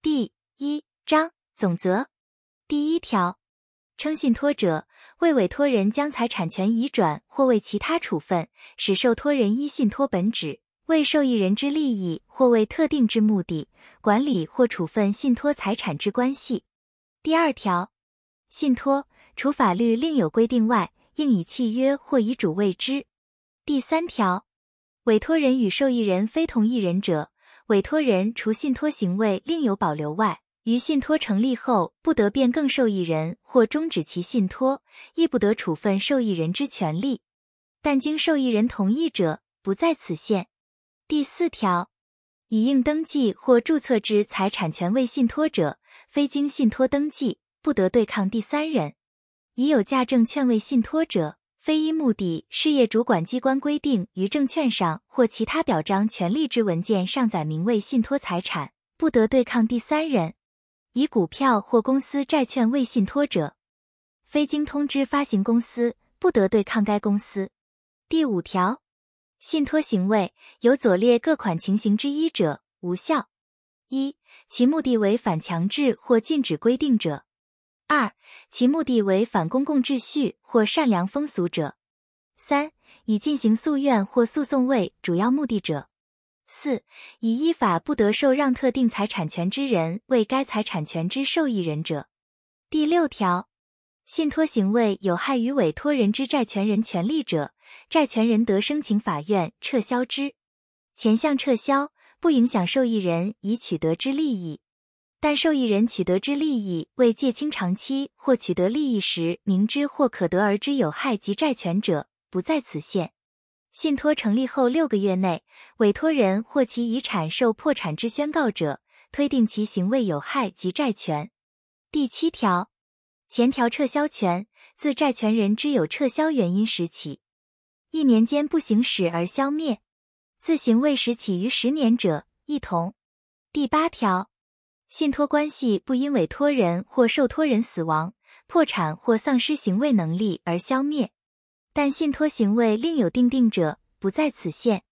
第一章总则第一条，称信托者为委托人将财产权移转或为其他处分，使受托人依信托本旨，为受益人之利益或为特定之目的，管理或处分信托财产之关系。第二条，信托除法律另有规定外，应以契约或遗嘱为之。第三条，委托人与受益人非同一人者，委托人除信托行为另有保留外，于信托成立后不得变更受益人或终止其信托，亦不得处分受益人之权利，但经受益人同意者，不在此限。第四条，以应登记或注册之财产权为信托者，非经信托登记，不得对抗第三人。已有价证券为信托者，非依目的事业主管机关规定于证券上或其他表彰权利之文件上载明为信托财产，不得对抗第三人。以股票或公司债券为信托者，非经通知发行公司，不得对抗该公司。第五条，信托行为有左列各款情形之一者，无效：一、其目的为反强制或禁止规定者。二、其目的为反公共秩序或善良风俗者；三、以进行诉愿或诉讼为主要目的者；四、以依法不得受让特定财产权之人为该财产权之受益人者。第六条，信托行为有害于委托人之债权人权利者，债权人得申请法院撤销之。前项撤销不影响受益人已取得之利益。但受益人取得之利益为借清偿期或取得利益时明知或可得而知有害及债权者，不在此限。信托成立后六个月内，委托人或其遗产受破产之宣告者，推定其行为有害及债权。第七条，前条撤销权自债权人知有撤销原因时起，一年间不行使而消灭；自行为时起于十年者，一同。第八条。信托关系不因委托人或受托人死亡、破产或丧失行为能力而消灭，但信托行为另有定定者，不在此限。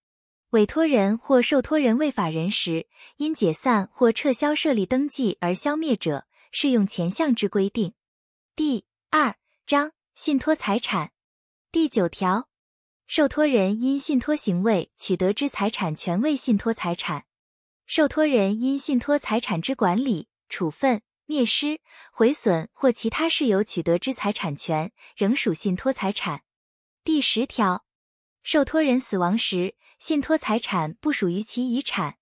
委托人或受托人为法人时，因解散或撤销设立登记而消灭者，适用前项之规定。第二章信托财产第九条，受托人因信托行为取得之财产权为信托财产。受托人因信托财产之管理、处分、灭失、毁损或其他事由取得之财产权，仍属信托财产。第十条，受托人死亡时，信托财产不属于其遗产。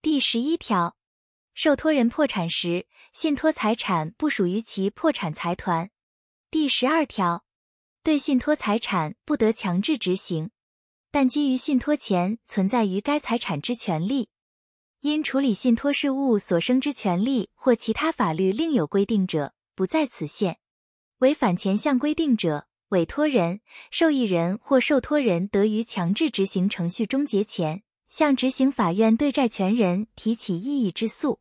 第十一条，受托人破产时，信托财产不属于其破产财团。第十二条，对信托财产不得强制执行，但基于信托前存在于该财产之权利。因处理信托事务所生之权利或其他法律另有规定者，不在此限。违反前项规定者，委托人、受益人或受托人得于强制执行程序终结前，向执行法院对债权人提起异议之诉。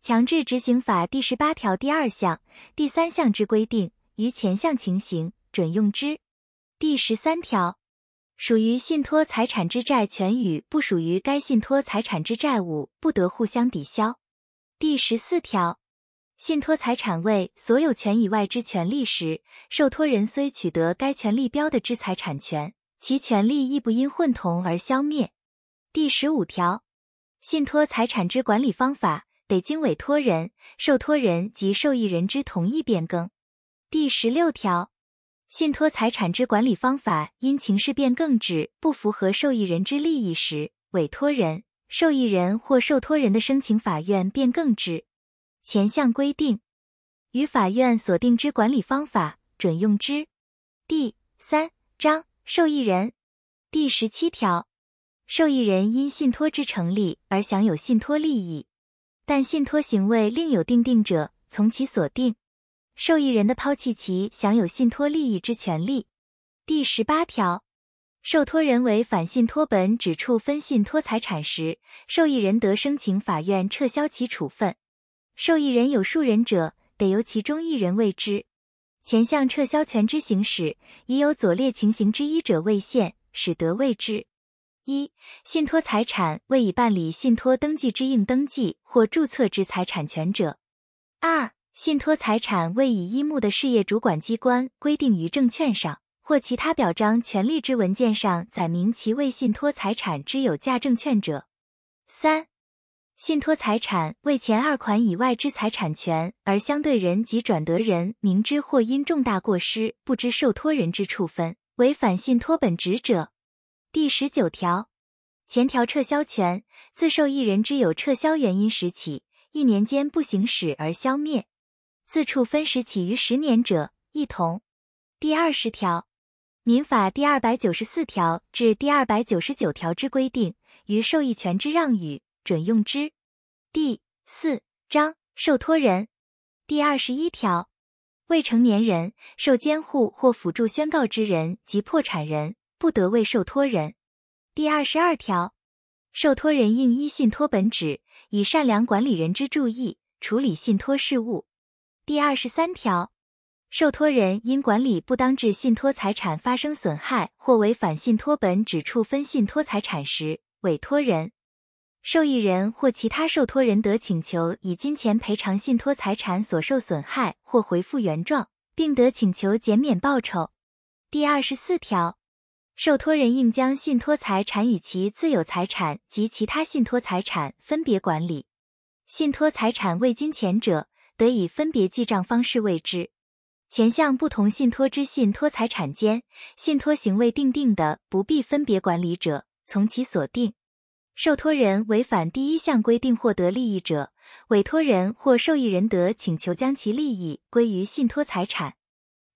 强制执行法第十八条第二项、第三项之规定，于前项情形准用之。第十三条。属于信托财产之债权与不属于该信托财产之债务不得互相抵消。第十四条，信托财产为所有权以外之权利时，受托人虽取得该权利标的之财产权，其权利亦不因混同而消灭。第十五条，信托财产之管理方法得经委托人、受托人及受益人之同意变更。第十六条。信托财产之管理方法因情势变更之不符合受益人之利益时，委托人、受益人或受托人的申请法院变更之。前项规定，与法院所定之管理方法准用之。第三章受益人第十七条，受益人因信托之成立而享有信托利益，但信托行为另有定定者，从其所定。受益人的抛弃其享有信托利益之权利。第十八条，受托人为反信托本指处分信托财产时，受益人得申请法院撤销其处分。受益人有数人者，得由其中一人为之。前项撤销权之行使，已有左列情形之一者未现，使得为之。一、信托财产为已办理信托登记之应登记或注册之财产权者；二、信托财产为已依目的事业主管机关规定于证券上或其他表彰权利之文件上载明其为信托财产之有价证券者；三、信托财产为前二款以外之财产权，而相对人及转得人明知或因重大过失不知受托人之处分，违反信托本职者。第十九条，前条撤销权自受益人之有撤销原因时起一年间不行使而消灭；自处分时起于十年者，一同。第二十条，民法第二百九十四条至第二百九十九条之规定，于受益权之让与准用之。第四章受托人第二十一条，未成年人、受监护或辅助宣告之人及破产人。不得为受托人。第二十二条，受托人应依信托本旨，以善良管理人之注意处理信托事务。第二十三条，受托人因管理不当致信托财产发生损害或违反信托本旨处分信托财产时，委托人、受益人或其他受托人得请求以金钱赔偿信托财产所受损害或回复原状，并得请求减免报酬。第二十四条。受托人应将信托财产与其自有财产及其他信托财产分别管理。信托财产为金钱者，得以分别记账方式为之。前项不同信托之信托财产间，信托行为定定的不必分别管理者，从其所定。受托人违反第一项规定获得利益者，委托人或受益人得请求将其利益归于信托财产。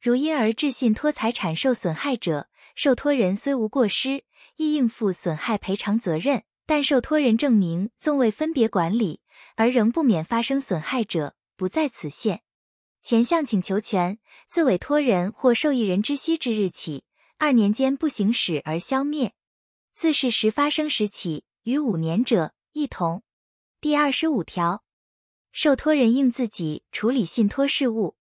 如因而致信托财产受损害者，受托人虽无过失，亦应负损害赔偿责任。但受托人证明纵未分别管理，而仍不免发生损害者，不在此限。前项请求权自委托人或受益人知悉之日起二年间不行使而消灭；自事实发生时起逾五年者，一同。第二十五条，受托人应自己处理信托事务。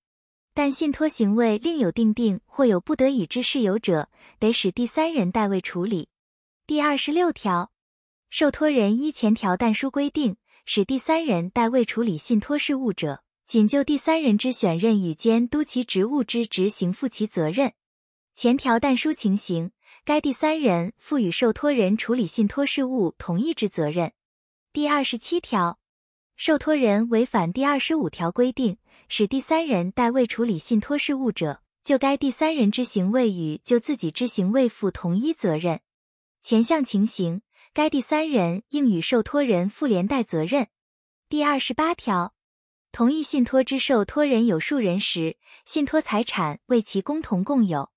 但信托行为另有定定或有不得已之事由者，得使第三人代为处理。第二十六条，受托人依前条但书规定，使第三人代为处理信托事务者，仅就第三人之选任与监督其职务之执行负其责任。前条但书情形，该第三人负与受托人处理信托事务同一之责任。第二十七条。受托人违反第二十五条规定，使第三人代为处理信托事务者，就该第三人之行为与就自己之行为负同一责任。前项情形，该第三人应与受托人负连带责任。第二十八条，同一信托之受托人有数人时，信托财产为其共同共有。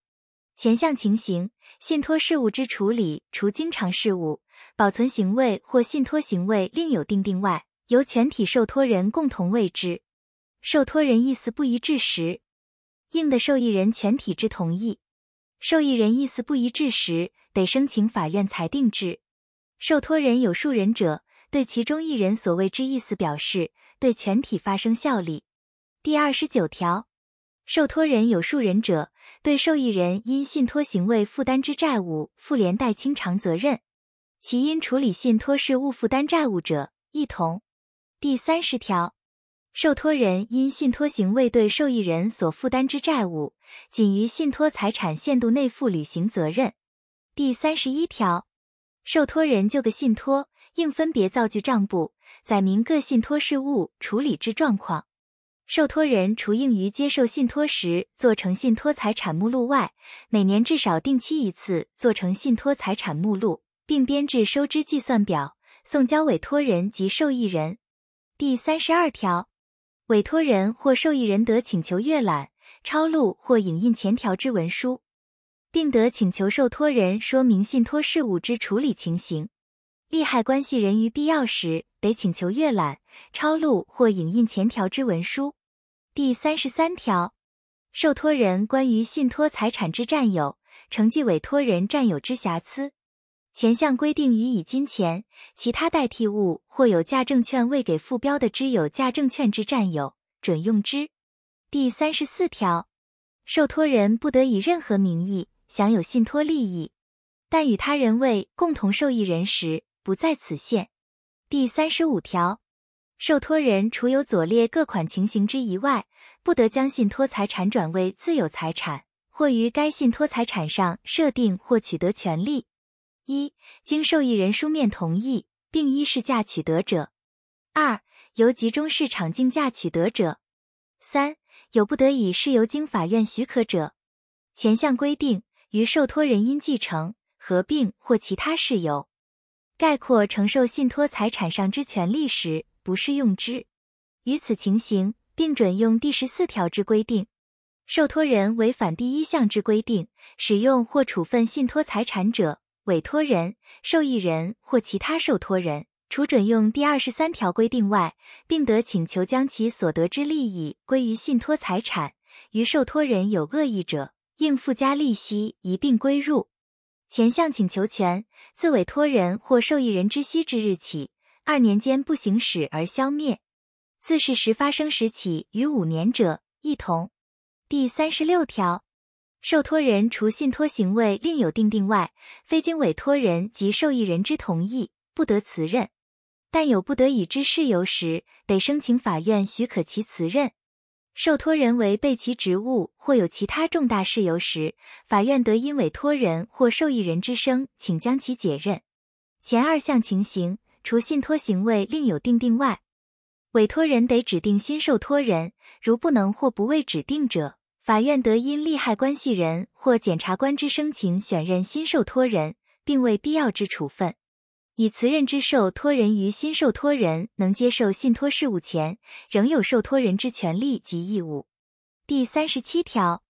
前项情形，信托事务之处理，除经常事务、保存行为或信托行为另有定定外，由全体受托人共同为之，受托人意思不一致时，应得受益人全体之同意；受益人意思不一致时，得申请法院裁定之。受托人有数人者，对其中一人所谓之意思表示，对全体发生效力。第二十九条，受托人有数人者，对受益人因信托行为负担之债务负连带清偿责任，其因处理信托事务负担债务者，一同。第三十条，受托人因信托行为对受益人所负担之债务，仅于信托财产限度内负履行责任。第三十一条，受托人就个信托，应分别造具账簿，载明各信托事务处理之状况。受托人除应于接受信托时做成信托财产目录外，每年至少定期一次做成信托财产目录，并编制收支计算表，送交委托人及受益人。第三十二条，委托人或受益人得请求阅览、抄录或影印前条之文书，并得请求受托人说明信托事务之处理情形。利害关系人于必要时得请求阅览、抄录或影印前条之文书。第三十三条，受托人关于信托财产之占有，承继委托人占有之瑕疵。前项规定予以金钱、其他代替物或有价证券未给附标的之有价证券之占有，准用之。第三十四条，受托人不得以任何名义享有信托利益。但与他人为共同受益人时，不在此限。第三十五条，受托人除有左列各款情形之一外，不得将信托财产转为自有财产，或于该信托财产上设定或取得权利。一、经受益人书面同意，并依市价取得者；二、由集中市场竞价取得者；三、有不得已是由经法院许可者。前项规定，于受托人因继承、合并或其他事由。概括承受信托财产上之权利时，不适用之。于此情形，并准用第十四条之规定。受托人违反第一项之规定，使用或处分信托财产者，委托人、受益人或其他受托人，除准用第二十三条规定外，并得请求将其所得之利益归于信托财产。于受托人有恶意者，应附加利息一并归入。前项请求权自委托人或受益人知悉之日起二年间不行使而消灭；自事实发生时起逾五年者，一同。第三十六条，受托人除信托行为另有定定外，非经委托人及受益人之同意，不得辞任。但有不得已之事由时，得申请法院许可其辞任。受托人为被其职务或有其他重大事由时，法院得因委托人或受益人之声，请将其解任。前二项情形，除信托行为另有定定外，委托人得指定新受托人。如不能或不为指定者，法院得因利害关系人或检察官之声请选任新受托人，并为必要之处分。以辞任之受托人于新受托人能接受信托事务前，仍有受托人之权利及义务。第三十七条，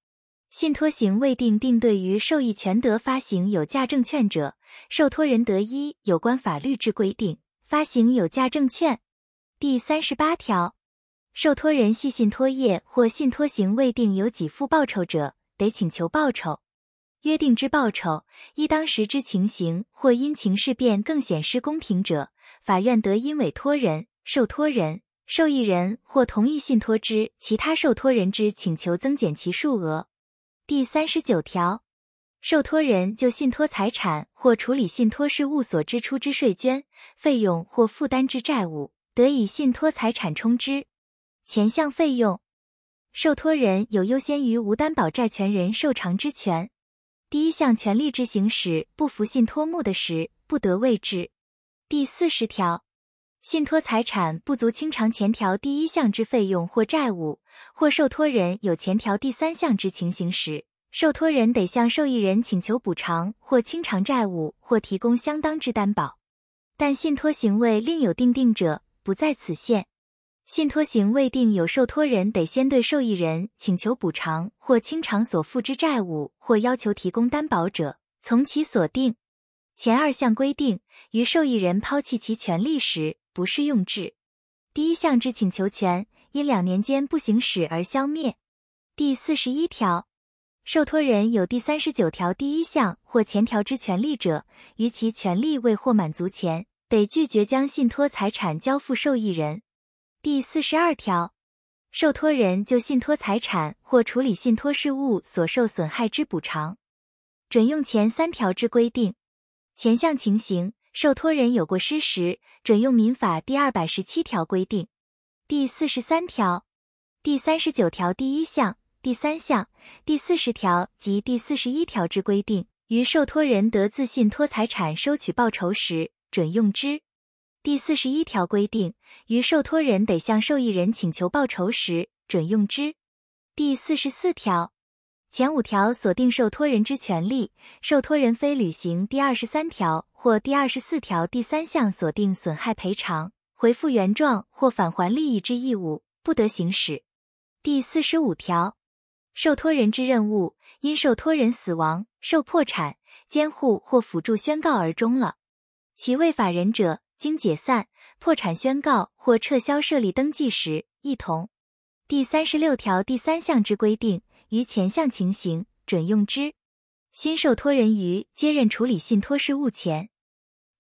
信托行未定定对于受益权得发行有价证券者，受托人得依有关法律之规定发行有价证券。第三十八条，受托人系信托业或信托行未定有给付报酬者，得请求报酬。约定之报酬，依当时之情形或因情事变更显失公平者，法院得因委托人、受托人、受益人或同意信托之其他受托人之请求增减其数额。第三十九条，受托人就信托财产或处理信托事务所支出之税捐、费用或负担之债务，得以信托财产充之。前项费用，受托人有优先于无担保债权人受偿之权。第一项权利之行使不服信托目的时，不得为之。第四十条，信托财产不足清偿前条第一项之费用或债务，或受托人有前条第三项之情形时，受托人得向受益人请求补偿或清偿债务，或提供相当之担保。但信托行为另有定定者，不在此限。信托行未定有受托人得先对受益人请求补偿或清偿所负之债务，或要求提供担保者，从其所定。前二项规定于受益人抛弃其权利时，不适用之。第一项之请求权因两年间不行使而消灭。第四十一条，受托人有第三十九条第一项或前条之权利者，于其权利未获满足前，得拒绝将信托财产交付受益人。第四十二条，受托人就信托财产或处理信托事务所受损害之补偿，准用前三条之规定。前项情形，受托人有过失时，准用民法第二百十七条规定。第四十三条、第三十九条第一项、第三项、第四十条及第四十一条之规定，于受托人得自信托财产收取报酬时，准用之。第四十一条规定，于受托人得向受益人请求报酬时，准用之。第四十四条前五条锁定受托人之权利，受托人非履行第二十三条或第二十四条第三项锁定损害赔偿、回复原状或返还利益之义务，不得行使。第四十五条受托人之任务因受托人死亡、受破产、监护或辅助宣告而终了，其为法人者。经解散、破产宣告或撤销设立登记时，一同。第三十六条第三项之规定，于前项情形准用之。新受托人于接任处理信托事务前，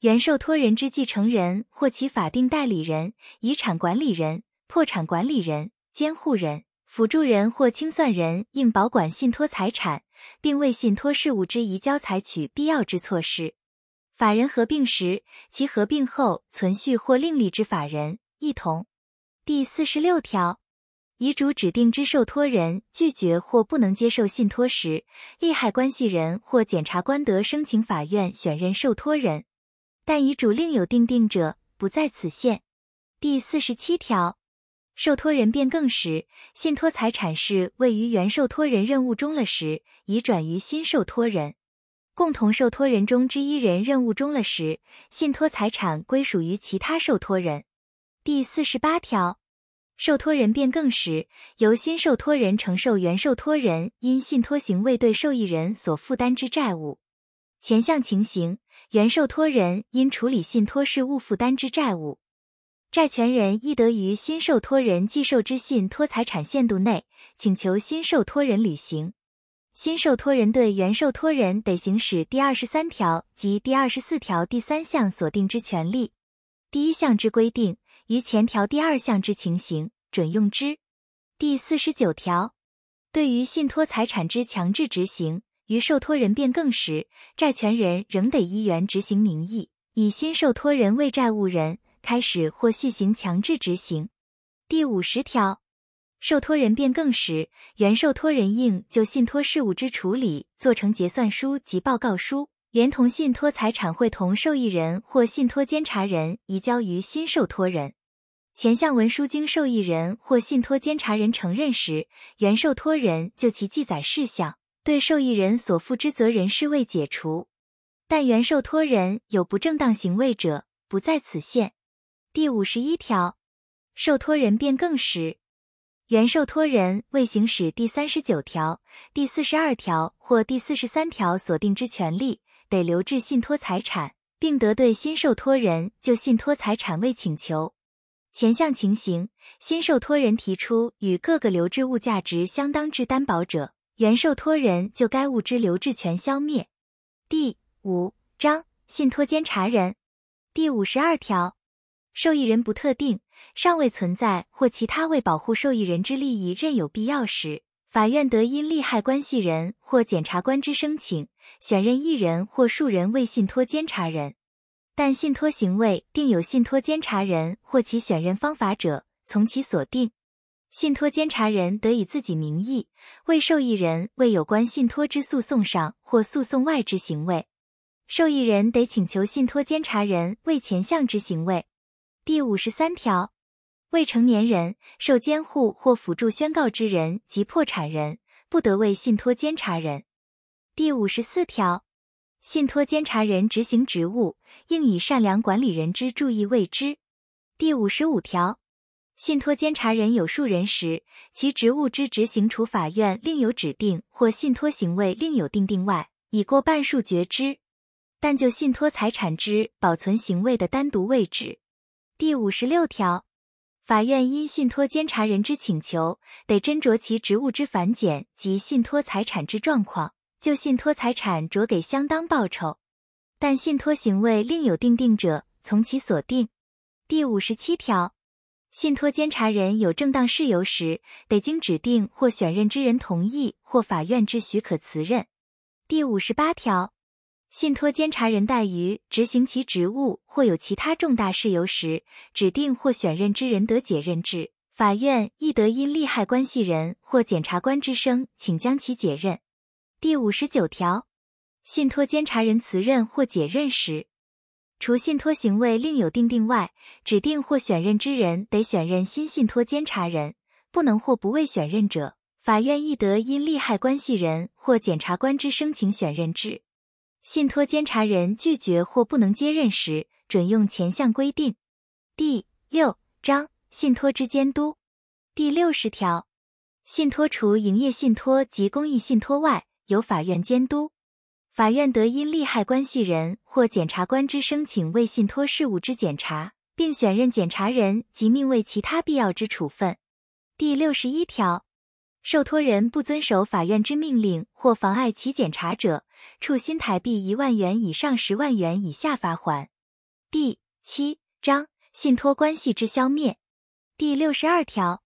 原受托人之继承人或其法定代理人、遗产管理人、破产管理人、监护人、辅助人或清算人应保管信托财产，并为信托事务之移交采取必要之措施。法人合并时，其合并后存续或另立之法人一同。第四十六条，遗嘱指定之受托人拒绝或不能接受信托时，利害关系人或检察官得申请法院选任受托人，但遗嘱另有定定者，不在此限。第四十七条，受托人变更时，信托财产是位于原受托人任务中了时，移转于新受托人。共同受托人中之一人任务中了时，信托财产归属于其他受托人。第四十八条，受托人变更时，由新受托人承受原受托人因信托行为对受益人所负担之债务。前项情形，原受托人因处理信托事务负担之债务，债权人亦得于新受托人继受之信托财产限度内，请求新受托人履行。新受托人对原受托人得行使第二十三条及第二十四条第三项所定之权利。第一项之规定，于前条第二项之情形准用之。第四十九条，对于信托财产之强制执行，于受托人变更时，债权人仍得依原执行名义，以新受托人为债务人，开始或续行强制执行。第五十条。受托人变更时，原受托人应就信托事务之处理做成结算书及报告书，连同信托财产会同受益人或信托监察人移交于新受托人。前项文书经受益人或信托监察人承认时，原受托人就其记载事项对受益人所负之责任事未解除，但原受托人有不正当行为者，不在此限。第五十一条，受托人变更时。原受托人未行使第三十九条、第四十二条或第四十三条所定之权利，得留置信托财产，并得对新受托人就信托财产未请求。前项情形，新受托人提出与各个留置物价值相当之担保者，原受托人就该物之留置权消灭。第五章信托监察人第五十二条，受益人不特定。尚未存在或其他为保护受益人之利益任有必要时，法院得因利害关系人或检察官之申请，选任一人或数人为信托监察人。但信托行为定有信托监察人或其选任方法者，从其所定。信托监察人得以自己名义为受益人为有关信托之诉讼上或诉讼外之行为，受益人得请求信托监察人为前项之行为。第五十三条，未成年人、受监护或辅助宣告之人及破产人，不得为信托监察人。第五十四条，信托监察人执行职务，应以善良管理人之注意为之。第五十五条，信托监察人有数人时，其职务之执行除法院另有指定或信托行为另有定定外，已过半数决之。但就信托财产之保存行为的单独位置。第五十六条，法院因信托监察人之请求，得斟酌其职务之繁简及信托财产之状况，就信托财产酌给相当报酬。但信托行为另有定定者，从其所定。第五十七条，信托监察人有正当事由时，得经指定或选任之人同意或法院之许可辞任。第五十八条。信托监察人怠于执行其职务，或有其他重大事由时，指定或选任之人得解任之。法院亦得因利害关系人或检察官之声，请将其解任。第五十九条，信托监察人辞任或解任时，除信托行为另有定定外，指定或选任之人得选任新信托监察人，不能或不为选任者，法院亦得因利害关系人或检察官之声请选任之。信托监察人拒绝或不能接任时，准用前项规定。第六章信托之监督第六十条，信托除营业信托及公益信托外，由法院监督。法院得因利害关系人或检察官之申请为信托事务之检查，并选任检察人及命为其他必要之处分。第六十一条。受托人不遵守法院之命令或妨碍其检查者，处新台币一万元以上十万元以下罚款。第七章信托关系之消灭第六十二条，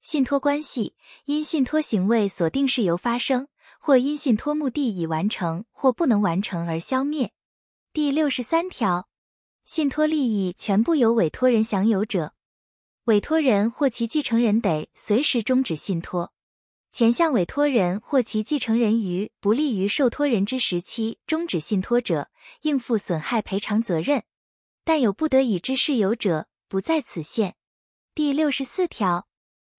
信托关系因信托行为所定事由发生，或因信托目的已完成或不能完成而消灭。第六十三条，信托利益全部由委托人享有者，委托人或其继承人得随时终止信托。前项委托人或其继承人于不利于受托人之时期终止信托者，应负损害赔偿责任，但有不得已之事由者，不在此限。第六十四条，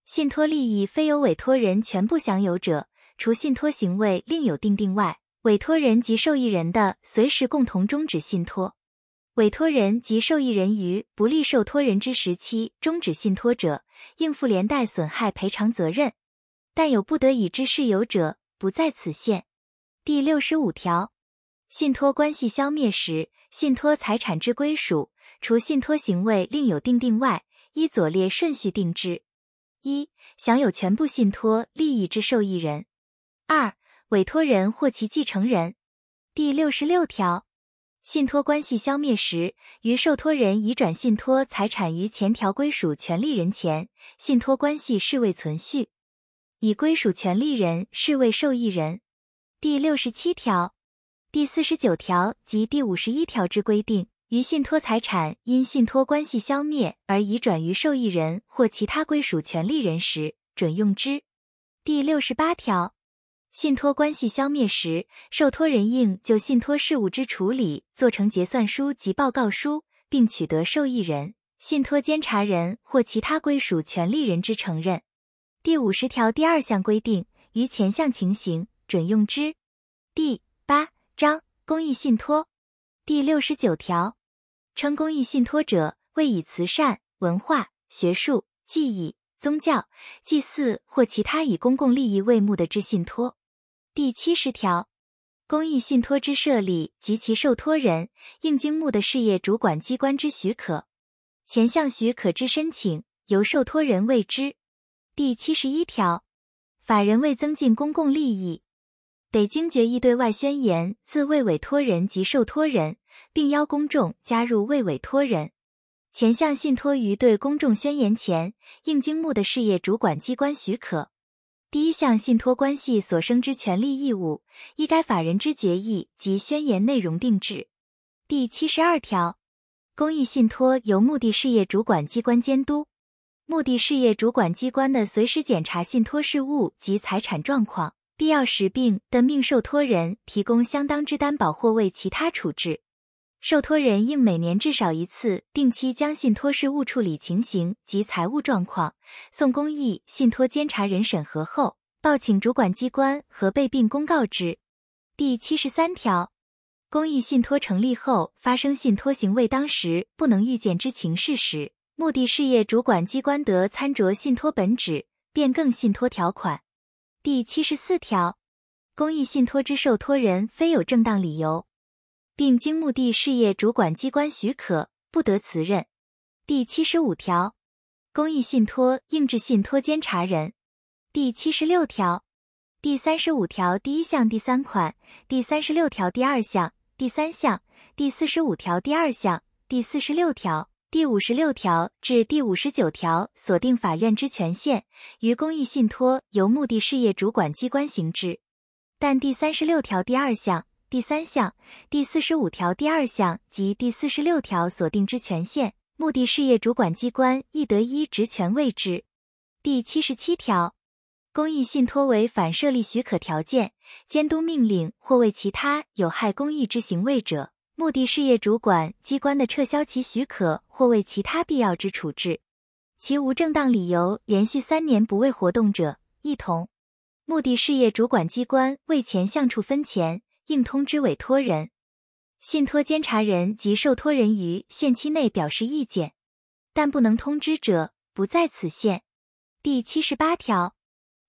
信托利益非由委托人全部享有者，除信托行为另有定定外，委托人及受益人的随时共同终止信托。委托人及受益人于不利受托人之时期终止信托者，应负连带损害赔偿责任。但有不得已之事由者，不在此限。第六十五条，信托关系消灭时，信托财产之归属，除信托行为另有定定外，依左列顺序定之：一、享有全部信托利益之受益人；二、委托人或其继承人。第六十六条，信托关系消灭时，于受托人移转信托财产于前条归属权利人前，信托关系视为存续。以归属权利人视为受益人。第六十七条、第四十九条及第五十一条之规定，于信托财产因信托关系消灭而移转于受益人或其他归属权利人时，准用之。第六十八条，信托关系消灭时，受托人应就信托事务之处理做成结算书及报告书，并取得受益人、信托监察人或其他归属权利人之承认。第五十条第二项规定，于前项情形准用之。第八章公益信托第六十九条，称公益信托者，为以慈善、文化、学术、技艺、宗教、祭祀或其他以公共利益为目的之信托。第七十条，公益信托之设立及其受托人，应经目的事业主管机关之许可。前项许可之申请，由受托人为之。第七十一条，法人为增进公共利益，得经决议对外宣言，自为委托人及受托人，并邀公众加入为委托人。前项信托于对公众宣言前，应经目的事业主管机关许可。第一项信托关系所生之权利义务，依该法人之决议及宣言内容定制。第七十二条，公益信托由目的事业主管机关监督。目的事业主管机关的随时检查信托事务及财产状况，必要时并的命受托人提供相当之担保或为其他处置。受托人应每年至少一次定期将信托事务处理情形及财务状况送公益信托监察人审核后，报请主管机关核备并公告之。第七十三条，公益信托成立后发生信托行为当时不能预见之情事时。目的事业主管机关得参酌信托本旨，变更信托条款。第七十四条，公益信托之受托人非有正当理由，并经目的事业主管机关许可，不得辞任。第七十五条，公益信托应至信托监察人。第七十六条、第三十五条第一项第三款、第三十六条第二项、第三项、第四十五条第二项、第四十六条。第五十六条至第五十九条锁定法院之权限，于公益信托由目的事业主管机关行之。但第三十六条第二项、第三项、第四十五条第二项及第四十六条锁定之权限，目的事业主管机关亦得依职权为之。第七十七条，公益信托为反设立许可条件、监督命令或为其他有害公益之行为者。目的事业主管机关的撤销其许可或为其他必要之处置，其无正当理由连续三年不为活动者，一同。目的事业主管机关为前项处分前，应通知委托人、信托监察人及受托人于限期内表示意见，但不能通知者，不在此限。第七十八条，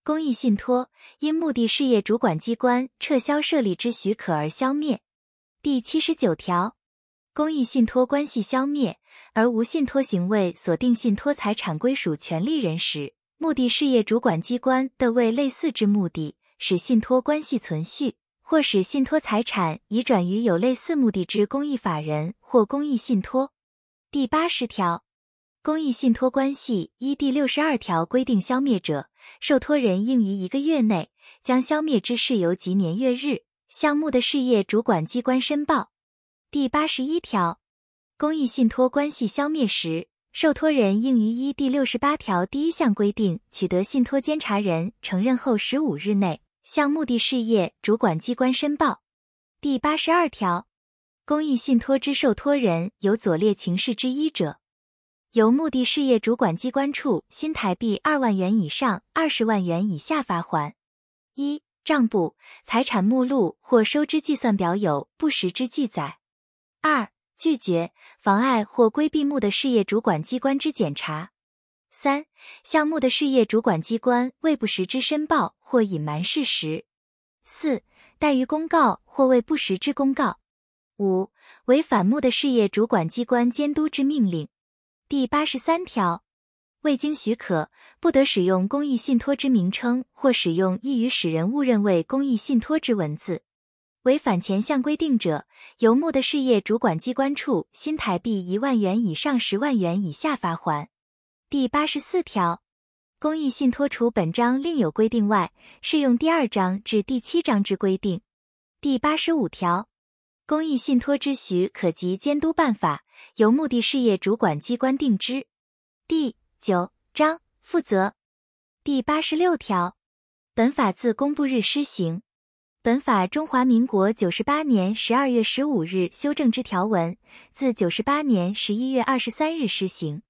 公益信托因目的事业主管机关撤销设立之许可而消灭。第七十九条，公益信托关系消灭而无信托行为锁定信托财产归属权利人时，目的事业主管机关的为类似之目的，使信托关系存续，或使信托财产移转于有类似目的之公益法人或公益信托。第八十条，公益信托关系依第六十二条规定消灭者，受托人应于一个月内将消灭之事由及年月日，项目的事业主管机关申报。第八十一条，公益信托关系消灭时，受托人应于依第六十八条第一项规定取得信托监察人承认后十五日内，向目的事业主管机关申报。第八十二条，公益信托之受托人有左列情事之一者，由目的事业主管机关处新台币二万元以上二十万元以下罚款。一、账簿、财产目录或收支计算表有不实之记载；二、拒绝、妨碍或规避目的事业主管机关之检查；三、项目的事业主管机关未不实之申报或隐瞒事实；四、怠于公告或未不实之公告；五、违反目的事业主管机关监督之命令。第八十三条。未经许可，不得使用公益信托之名称，或使用易于使人误认为公益信托之文字。违反前项规定者，由目的事业主管机关处新台币一万元以上十万元以下罚款。第八十四条，公益信托除本章另有规定外，适用第二章至第七章之规定。第八十五条，公益信托之许可及监督办法，由目的事业主管机关定之。第九章负责第八十六条，本法自公布日施行。本法中华民国九十八年十二月十五日修正之条文，自九十八年十一月二十三日施行。